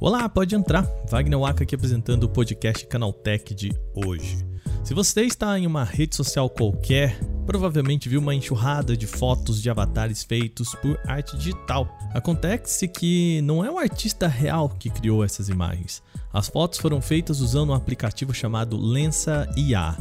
Olá, pode entrar. Wagner Waka aqui apresentando o podcast Canaltech de hoje. Se você está em uma rede social qualquer, provavelmente viu uma enxurrada de fotos de avatares feitos por arte digital. Acontece que não é o artista real que criou essas imagens. As fotos foram feitas usando um aplicativo chamado Lensa IA,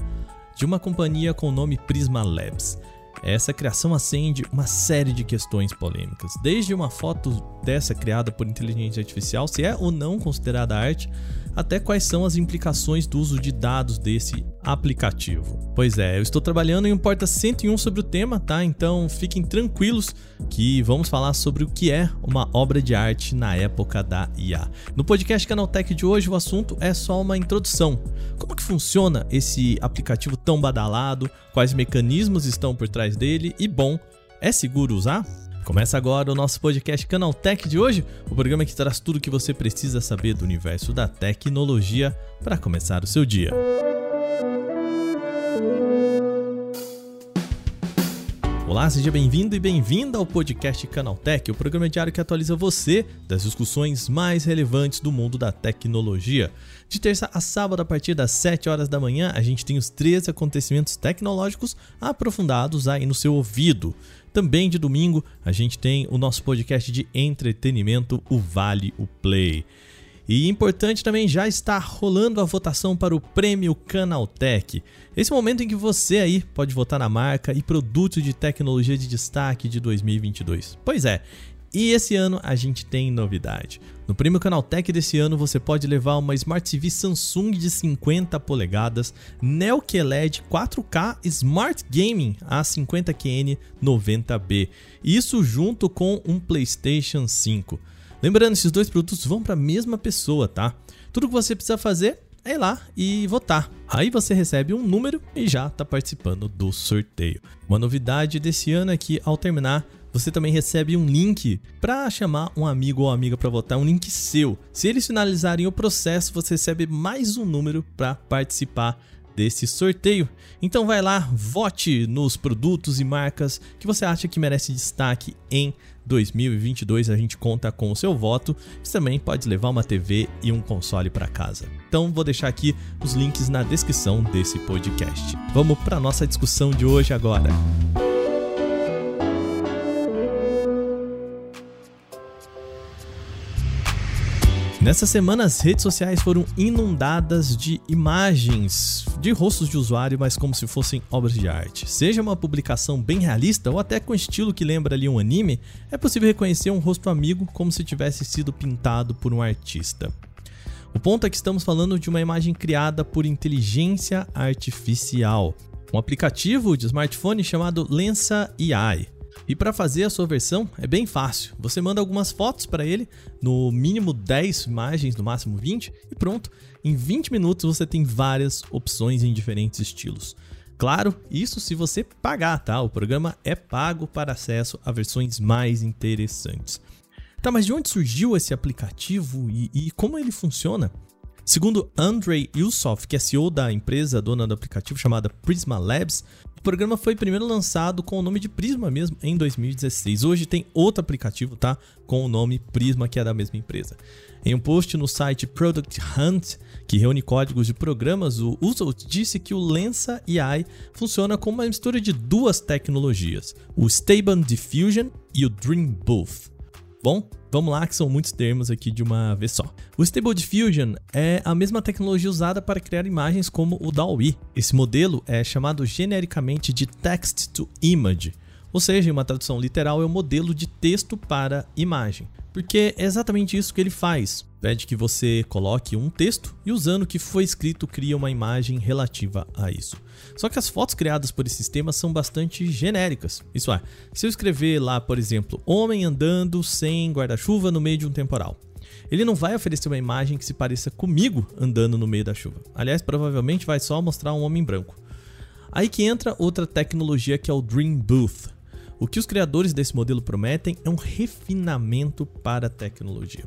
de uma companhia com o nome Prisma Labs. Essa criação acende uma série de questões polêmicas, desde uma foto dessa criada por inteligência artificial, se é ou não considerada arte, até quais são as implicações do uso de dados desse aplicativo. Pois é, eu estou trabalhando em um Porta 101 sobre o tema, tá? Então fiquem tranquilos que vamos falar sobre o que é uma obra de arte na época da IA. No podcast Canaltech de hoje o assunto é só uma introdução. Como que funciona esse aplicativo tão badalado? Quais mecanismos estão por trás dele? E bom, é seguro usar? Começa agora o nosso podcast Canaltech de hoje, o programa que traz tudo o que você precisa saber do universo da tecnologia para começar o seu dia. Olá, seja bem-vindo e bem-vinda ao podcast Canaltech, o programa diário que atualiza você das discussões mais relevantes do mundo da tecnologia. De terça a sábado, a partir das 7 horas da manhã, a gente tem os três acontecimentos tecnológicos aprofundados aí no seu ouvido. Também de domingo a gente tem o nosso podcast de entretenimento, o Vale o Play. E importante também, já está rolando a votação para o Prêmio Canaltech. Esse momento em que você aí pode votar na marca e produto de tecnologia de destaque de 2022. Pois é, e esse ano a gente tem novidade. No Prêmio Canaltech desse ano você pode levar uma Smart TV Samsung de 50 polegadas, Neo QLED 4K Smart Gaming A50QN 90B. Isso junto com um PlayStation 5. Lembrando, esses dois produtos vão para a mesma pessoa, tá? Tudo que você precisa fazer é ir lá e votar. Aí você recebe um número e já está participando do sorteio. Uma novidade desse ano é que ao terminar você também recebe um link para chamar um amigo ou amiga para votar, um link seu. Se eles finalizarem o processo, você recebe mais um número para participar desse sorteio. Então vai lá, vote nos produtos e marcas que você acha que merece destaque em 2022. A gente conta com o seu voto. Você também pode levar uma TV e um console para casa. Então vou deixar aqui os links na descrição desse podcast. Vamos para nossa discussão de hoje agora. Nessa semana, as redes sociais foram inundadas de imagens de rostos de usuário, mas como se fossem obras de arte. Seja uma publicação bem realista ou até com estilo que lembra ali um anime, é possível reconhecer um rosto amigo como se tivesse sido pintado por um artista. O ponto é que estamos falando de uma imagem criada por inteligência artificial, um aplicativo de smartphone chamado Lensa AI. E para fazer a sua versão é bem fácil. Você manda algumas fotos para ele, no mínimo 10 imagens, no máximo 20, e pronto. Em 20 minutos você tem várias opções em diferentes estilos. Claro, isso se você pagar, tá? O programa é pago para acesso a versões mais interessantes. Tá, mas de onde surgiu esse aplicativo e, e como ele funciona? Segundo Andrei Yusov, que é CEO da empresa dona do aplicativo chamada Prisma Labs, programa foi primeiro lançado com o nome de Prisma mesmo em 2016. Hoje tem outro aplicativo, tá? Com o nome Prisma, que é da mesma empresa. Em um post no site Product Hunt, que reúne códigos de programas, o Uso disse que o Lensa AI funciona como uma mistura de duas tecnologias, o Stable Diffusion e o Dream Booth. Bom, vamos lá que são muitos termos aqui de uma vez só. O Stable Diffusion é a mesma tecnologia usada para criar imagens como o DALL-E. Esse modelo é chamado genericamente de Text to Image, ou seja, em uma tradução literal é o um modelo de texto para imagem. Porque é exatamente isso que ele faz. Pede que você coloque um texto e usando o que foi escrito cria uma imagem relativa a isso. Só que as fotos criadas por esse sistema são bastante genéricas. Isso é, se eu escrever lá, por exemplo, homem andando sem guarda-chuva no meio de um temporal, ele não vai oferecer uma imagem que se pareça comigo andando no meio da chuva. Aliás, provavelmente vai só mostrar um homem branco. Aí que entra outra tecnologia que é o Dream Booth. O que os criadores desse modelo prometem é um refinamento para a tecnologia.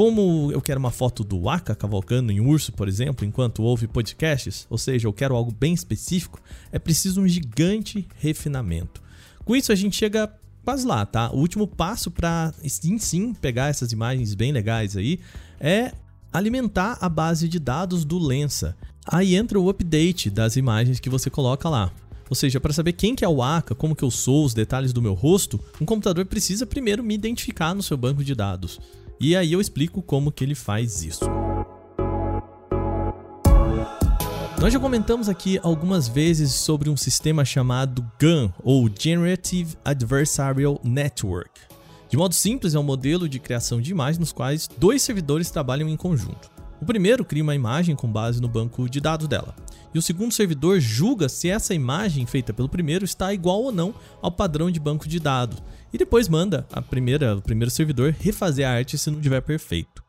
Como eu quero uma foto do Waka cavalcando em um urso, por exemplo, enquanto ouve podcasts, ou seja, eu quero algo bem específico, é preciso um gigante refinamento. Com isso a gente chega quase lá, tá? O último passo para sim, sim pegar essas imagens bem legais aí é alimentar a base de dados do Lensa. Aí entra o update das imagens que você coloca lá. Ou seja, para saber quem que é o Aka, como que eu sou, os detalhes do meu rosto, um computador precisa primeiro me identificar no seu banco de dados. E aí eu explico como que ele faz isso. Nós já comentamos aqui algumas vezes sobre um sistema chamado GAN, ou Generative Adversarial Network. De modo simples, é um modelo de criação de imagens nos quais dois servidores trabalham em conjunto. O primeiro cria uma imagem com base no banco de dados dela, e o segundo servidor julga se essa imagem feita pelo primeiro está igual ou não ao padrão de banco de dados, e depois manda a primeira, o primeiro servidor refazer a arte se não estiver perfeito.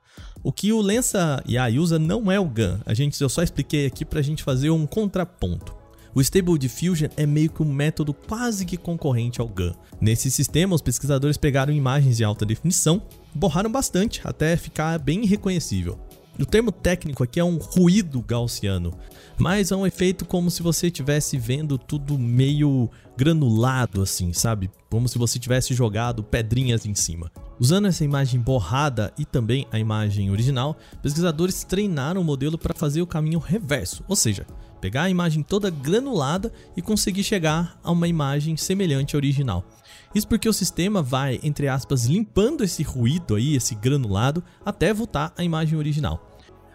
O que o Lensa AI usa não é o GAN, a gente, eu só expliquei aqui para a gente fazer um contraponto. O Stable Diffusion é meio que um método quase que concorrente ao GAN. Nesse sistema, os pesquisadores pegaram imagens de alta definição, borraram bastante até ficar bem irreconhecível. O termo técnico aqui é um ruído gaussiano, mas é um efeito como se você estivesse vendo tudo meio granulado assim, sabe? Como se você tivesse jogado pedrinhas em cima. Usando essa imagem borrada e também a imagem original, pesquisadores treinaram o modelo para fazer o caminho reverso, ou seja, pegar a imagem toda granulada e conseguir chegar a uma imagem semelhante à original. Isso porque o sistema vai, entre aspas, limpando esse ruído aí, esse granulado, até voltar à imagem original.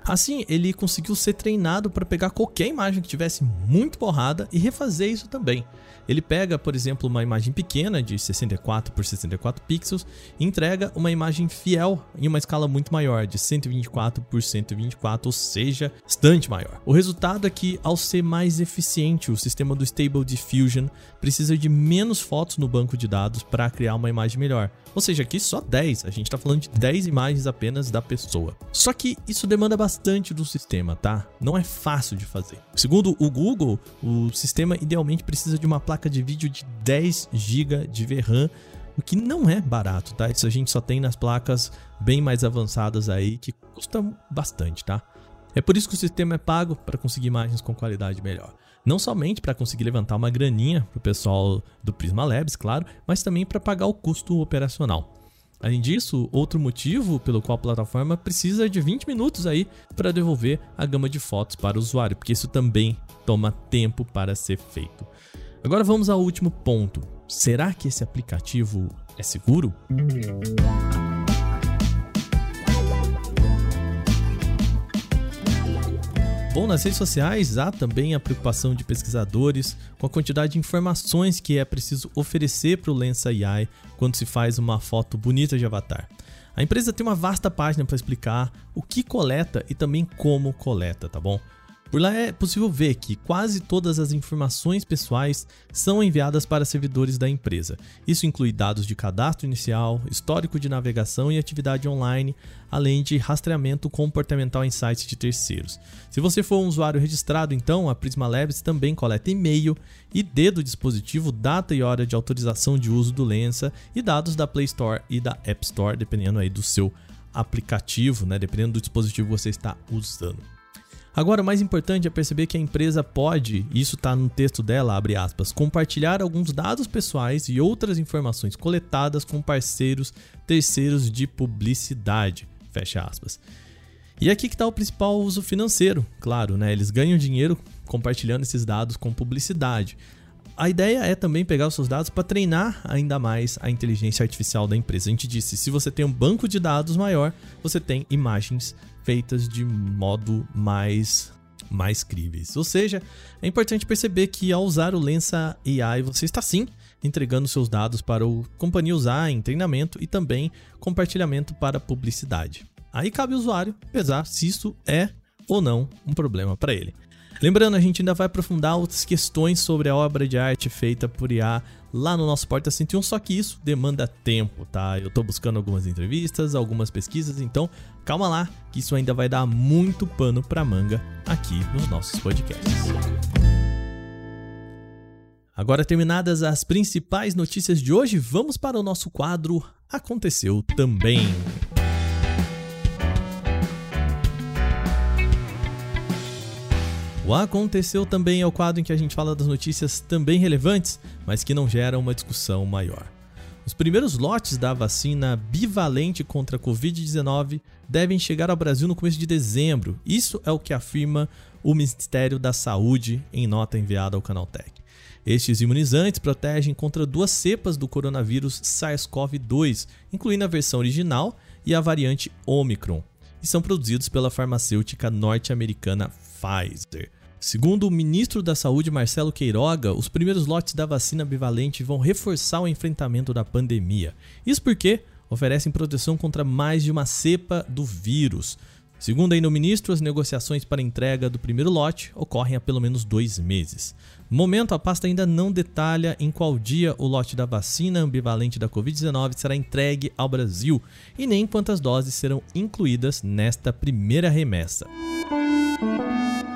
Assim, ele conseguiu ser treinado para pegar qualquer imagem que tivesse muito borrada e refazer isso também. Ele pega, por exemplo, uma imagem pequena de 64 por 64 pixels e entrega uma imagem fiel em uma escala muito maior, de 124 por 124, ou seja, bastante maior. O resultado é que, ao ser mais eficiente, o sistema do Stable Diffusion precisa de menos fotos no banco de dados para criar uma imagem melhor. Ou seja, aqui só 10, a gente está falando de 10 imagens apenas da pessoa. Só que isso demanda bastante do sistema, tá? Não é fácil de fazer. Segundo o Google, o sistema idealmente precisa de uma placa placa de vídeo de 10 GB de VRAM, o que não é barato, tá? Isso a gente só tem nas placas bem mais avançadas aí que custam bastante, tá? É por isso que o sistema é pago para conseguir imagens com qualidade melhor. Não somente para conseguir levantar uma graninha para o pessoal do Prisma Labs, claro, mas também para pagar o custo operacional. Além disso, outro motivo pelo qual a plataforma precisa de 20 minutos aí para devolver a gama de fotos para o usuário, porque isso também toma tempo para ser feito. Agora vamos ao último ponto. Será que esse aplicativo é seguro? Bom, nas redes sociais há também a preocupação de pesquisadores com a quantidade de informações que é preciso oferecer para o Lensa AI quando se faz uma foto bonita de avatar. A empresa tem uma vasta página para explicar o que coleta e também como coleta, tá bom? Por lá é possível ver que quase todas as informações pessoais são enviadas para servidores da empresa. Isso inclui dados de cadastro inicial, histórico de navegação e atividade online, além de rastreamento comportamental em sites de terceiros. Se você for um usuário registrado, então a Prisma Labs também coleta e-mail, ID do dispositivo, data e hora de autorização de uso do Lensa e dados da Play Store e da App Store, dependendo aí do seu aplicativo, né? dependendo do dispositivo que você está usando. Agora, o mais importante é perceber que a empresa pode, isso está no texto dela, abre aspas, compartilhar alguns dados pessoais e outras informações coletadas com parceiros terceiros de publicidade, fecha aspas. E aqui que está o principal uso financeiro, claro, né? Eles ganham dinheiro compartilhando esses dados com publicidade. A ideia é também pegar os seus dados para treinar ainda mais a inteligência artificial da empresa. A gente disse, se você tem um banco de dados maior, você tem imagens feitas de modo mais mais críveis. Ou seja, é importante perceber que ao usar o Lensa AI, você está sim entregando seus dados para o companhia usar em treinamento e também compartilhamento para publicidade. Aí cabe ao usuário pesar se isso é ou não um problema para ele. Lembrando, a gente ainda vai aprofundar outras questões sobre a obra de arte feita por IA lá no nosso Porta 101, só que isso demanda tempo, tá? Eu tô buscando algumas entrevistas, algumas pesquisas, então calma lá, que isso ainda vai dar muito pano pra manga aqui nos nossos podcasts. Agora terminadas as principais notícias de hoje, vamos para o nosso quadro Aconteceu Também. O Aconteceu também é o quadro em que a gente fala das notícias também relevantes, mas que não geram uma discussão maior. Os primeiros lotes da vacina bivalente contra a Covid-19 devem chegar ao Brasil no começo de dezembro. Isso é o que afirma o Ministério da Saúde em nota enviada ao Canaltech. Estes imunizantes protegem contra duas cepas do coronavírus SARS-CoV-2, incluindo a versão original e a variante Omicron, e são produzidos pela farmacêutica norte-americana Pfizer. Segundo o ministro da Saúde Marcelo Queiroga, os primeiros lotes da vacina bivalente vão reforçar o enfrentamento da pandemia. Isso porque oferecem proteção contra mais de uma cepa do vírus. Segundo ainda o ministro, as negociações para entrega do primeiro lote ocorrem há pelo menos dois meses. No momento, a pasta ainda não detalha em qual dia o lote da vacina ambivalente da Covid-19 será entregue ao Brasil e nem quantas doses serão incluídas nesta primeira remessa.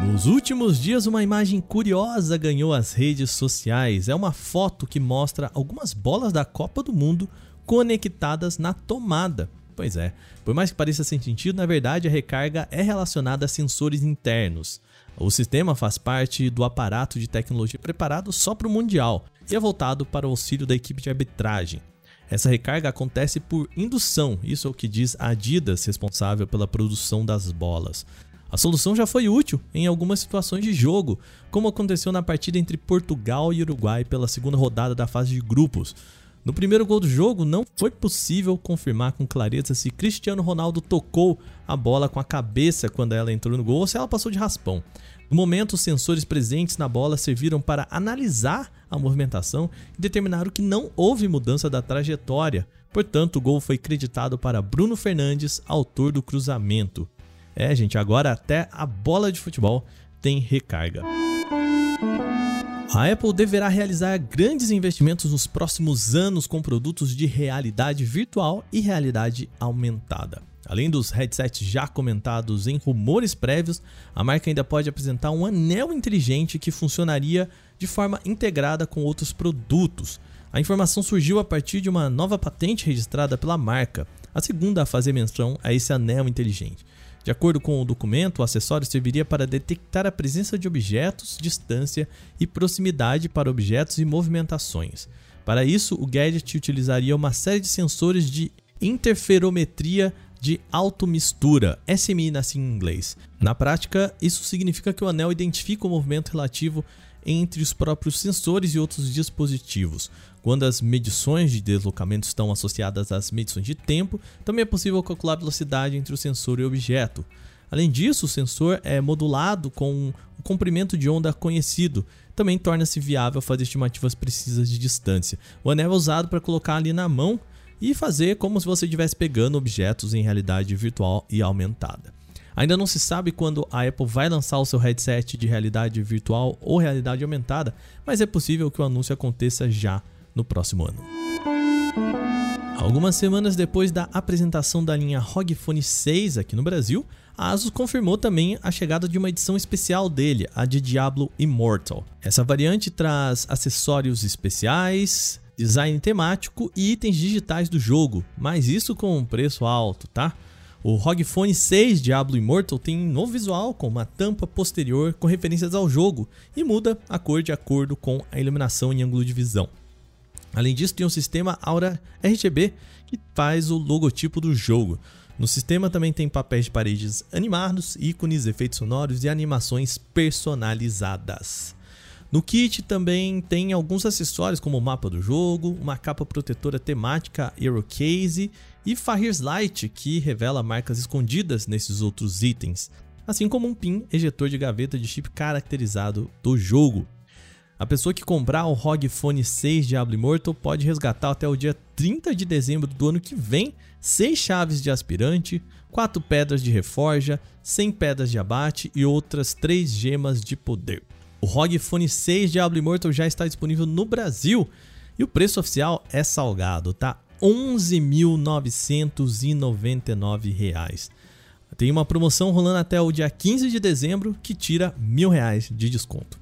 Nos últimos dias, uma imagem curiosa ganhou as redes sociais. É uma foto que mostra algumas bolas da Copa do Mundo conectadas na tomada. Pois é, por mais que pareça sem sentido, na verdade a recarga é relacionada a sensores internos. O sistema faz parte do aparato de tecnologia preparado só para o Mundial e é voltado para o auxílio da equipe de arbitragem. Essa recarga acontece por indução, isso é o que diz a Adidas, responsável pela produção das bolas. A solução já foi útil em algumas situações de jogo, como aconteceu na partida entre Portugal e Uruguai pela segunda rodada da fase de grupos. No primeiro gol do jogo, não foi possível confirmar com clareza se Cristiano Ronaldo tocou a bola com a cabeça quando ela entrou no gol ou se ela passou de raspão. No momento, os sensores presentes na bola serviram para analisar a movimentação e determinaram que não houve mudança da trajetória. Portanto, o gol foi creditado para Bruno Fernandes, autor do cruzamento. É, gente, agora até a bola de futebol tem recarga. A Apple deverá realizar grandes investimentos nos próximos anos com produtos de realidade virtual e realidade aumentada. Além dos headsets já comentados em rumores prévios, a marca ainda pode apresentar um anel inteligente que funcionaria de forma integrada com outros produtos. A informação surgiu a partir de uma nova patente registrada pela marca, a segunda a fazer menção a esse anel inteligente. De acordo com o documento, o acessório serviria para detectar a presença de objetos, distância e proximidade para objetos e movimentações. Para isso, o gadget utilizaria uma série de sensores de interferometria de automistura, SMI nasce em inglês. Na prática, isso significa que o anel identifica o movimento relativo entre os próprios sensores e outros dispositivos. Quando as medições de deslocamento estão associadas às medições de tempo, também é possível calcular a velocidade entre o sensor e o objeto. Além disso, o sensor é modulado com o comprimento de onda conhecido. Também torna-se viável fazer estimativas precisas de distância. O anel é usado para colocar ali na mão e fazer como se você estivesse pegando objetos em realidade virtual e aumentada. Ainda não se sabe quando a Apple vai lançar o seu headset de realidade virtual ou realidade aumentada, mas é possível que o anúncio aconteça já no próximo ano. Algumas semanas depois da apresentação da linha ROG Phone 6 aqui no Brasil, a Asus confirmou também a chegada de uma edição especial dele, a de Diablo Immortal. Essa variante traz acessórios especiais, design temático e itens digitais do jogo, mas isso com um preço alto, tá? O ROG Phone 6 Diablo Immortal tem um novo visual com uma tampa posterior com referências ao jogo e muda a cor de acordo com a iluminação em ângulo de visão. Além disso, tem um sistema Aura RGB que faz o logotipo do jogo. No sistema também tem papéis de paredes animados, ícones, efeitos sonoros e animações personalizadas. No kit também tem alguns acessórios como o mapa do jogo, uma capa protetora temática Aerocase e Fahir's Light que revela marcas escondidas nesses outros itens, assim como um pin ejetor de gaveta de chip caracterizado do jogo. A pessoa que comprar o ROG Phone 6 Diablo Immortal pode resgatar até o dia 30 de dezembro do ano que vem 6 chaves de aspirante, 4 pedras de reforja, 100 pedras de abate e outras 3 gemas de poder. O ROG Phone 6 Diablo Immortal já está disponível no Brasil e o preço oficial é salgado, tá? R$ 11.999. Tem uma promoção rolando até o dia 15 de dezembro que tira mil reais de desconto.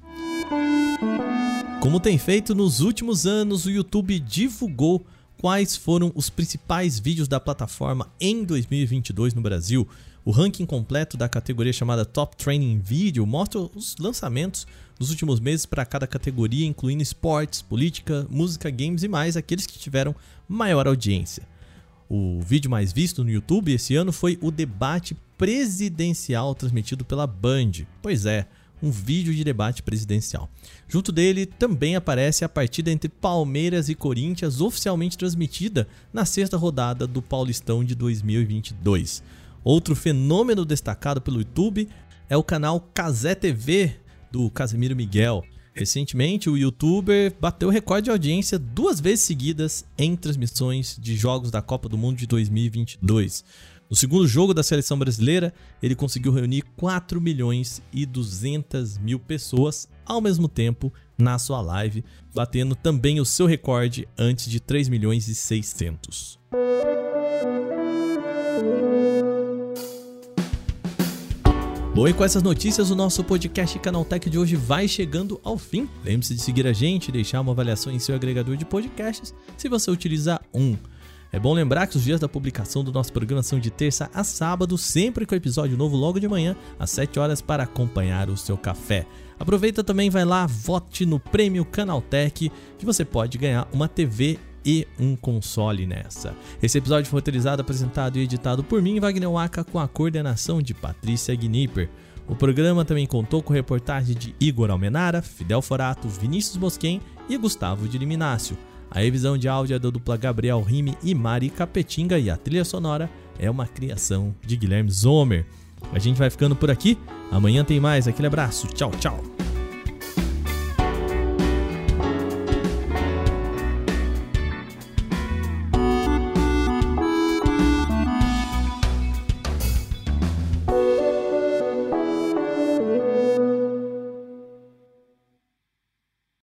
Como tem feito nos últimos anos, o YouTube divulgou quais foram os principais vídeos da plataforma em 2022 no Brasil. O ranking completo da categoria chamada Top Training Video mostra os lançamentos dos últimos meses para cada categoria, incluindo esportes, política, música, games e mais, aqueles que tiveram maior audiência. O vídeo mais visto no YouTube esse ano foi o debate presidencial transmitido pela Band. Pois é, um vídeo de debate presidencial. Junto dele também aparece a partida entre Palmeiras e Corinthians, oficialmente transmitida na sexta rodada do Paulistão de 2022. Outro fenômeno destacado pelo YouTube é o canal Casé TV do Casemiro Miguel. Recentemente, o youtuber bateu recorde de audiência duas vezes seguidas em transmissões de jogos da Copa do Mundo de 2022. No segundo jogo da seleção brasileira, ele conseguiu reunir 4 milhões e 200 mil pessoas ao mesmo tempo na sua live, batendo também o seu recorde antes de 3 milhões e 600. Bom, e com essas notícias, o nosso podcast Canaltech de hoje vai chegando ao fim. Lembre-se de seguir a gente e deixar uma avaliação em seu agregador de podcasts se você utilizar um. É bom lembrar que os dias da publicação do nosso programa são de terça a sábado, sempre com episódio novo logo de manhã, às 7 horas, para acompanhar o seu café. Aproveita também, vai lá, vote no Prêmio Canaltech, que você pode ganhar uma TV e um console nessa. Esse episódio foi roteirizado, apresentado e editado por mim, Wagner Waka, com a coordenação de Patrícia Gnipper. O programa também contou com reportagem de Igor Almenara, Fidel Forato, Vinícius Bosquen e Gustavo de Liminácio. A revisão de áudio é da dupla Gabriel Rime e Mari Capetinga e a trilha sonora é uma criação de Guilherme Zomer. A gente vai ficando por aqui. Amanhã tem mais. Aquele abraço. Tchau, tchau.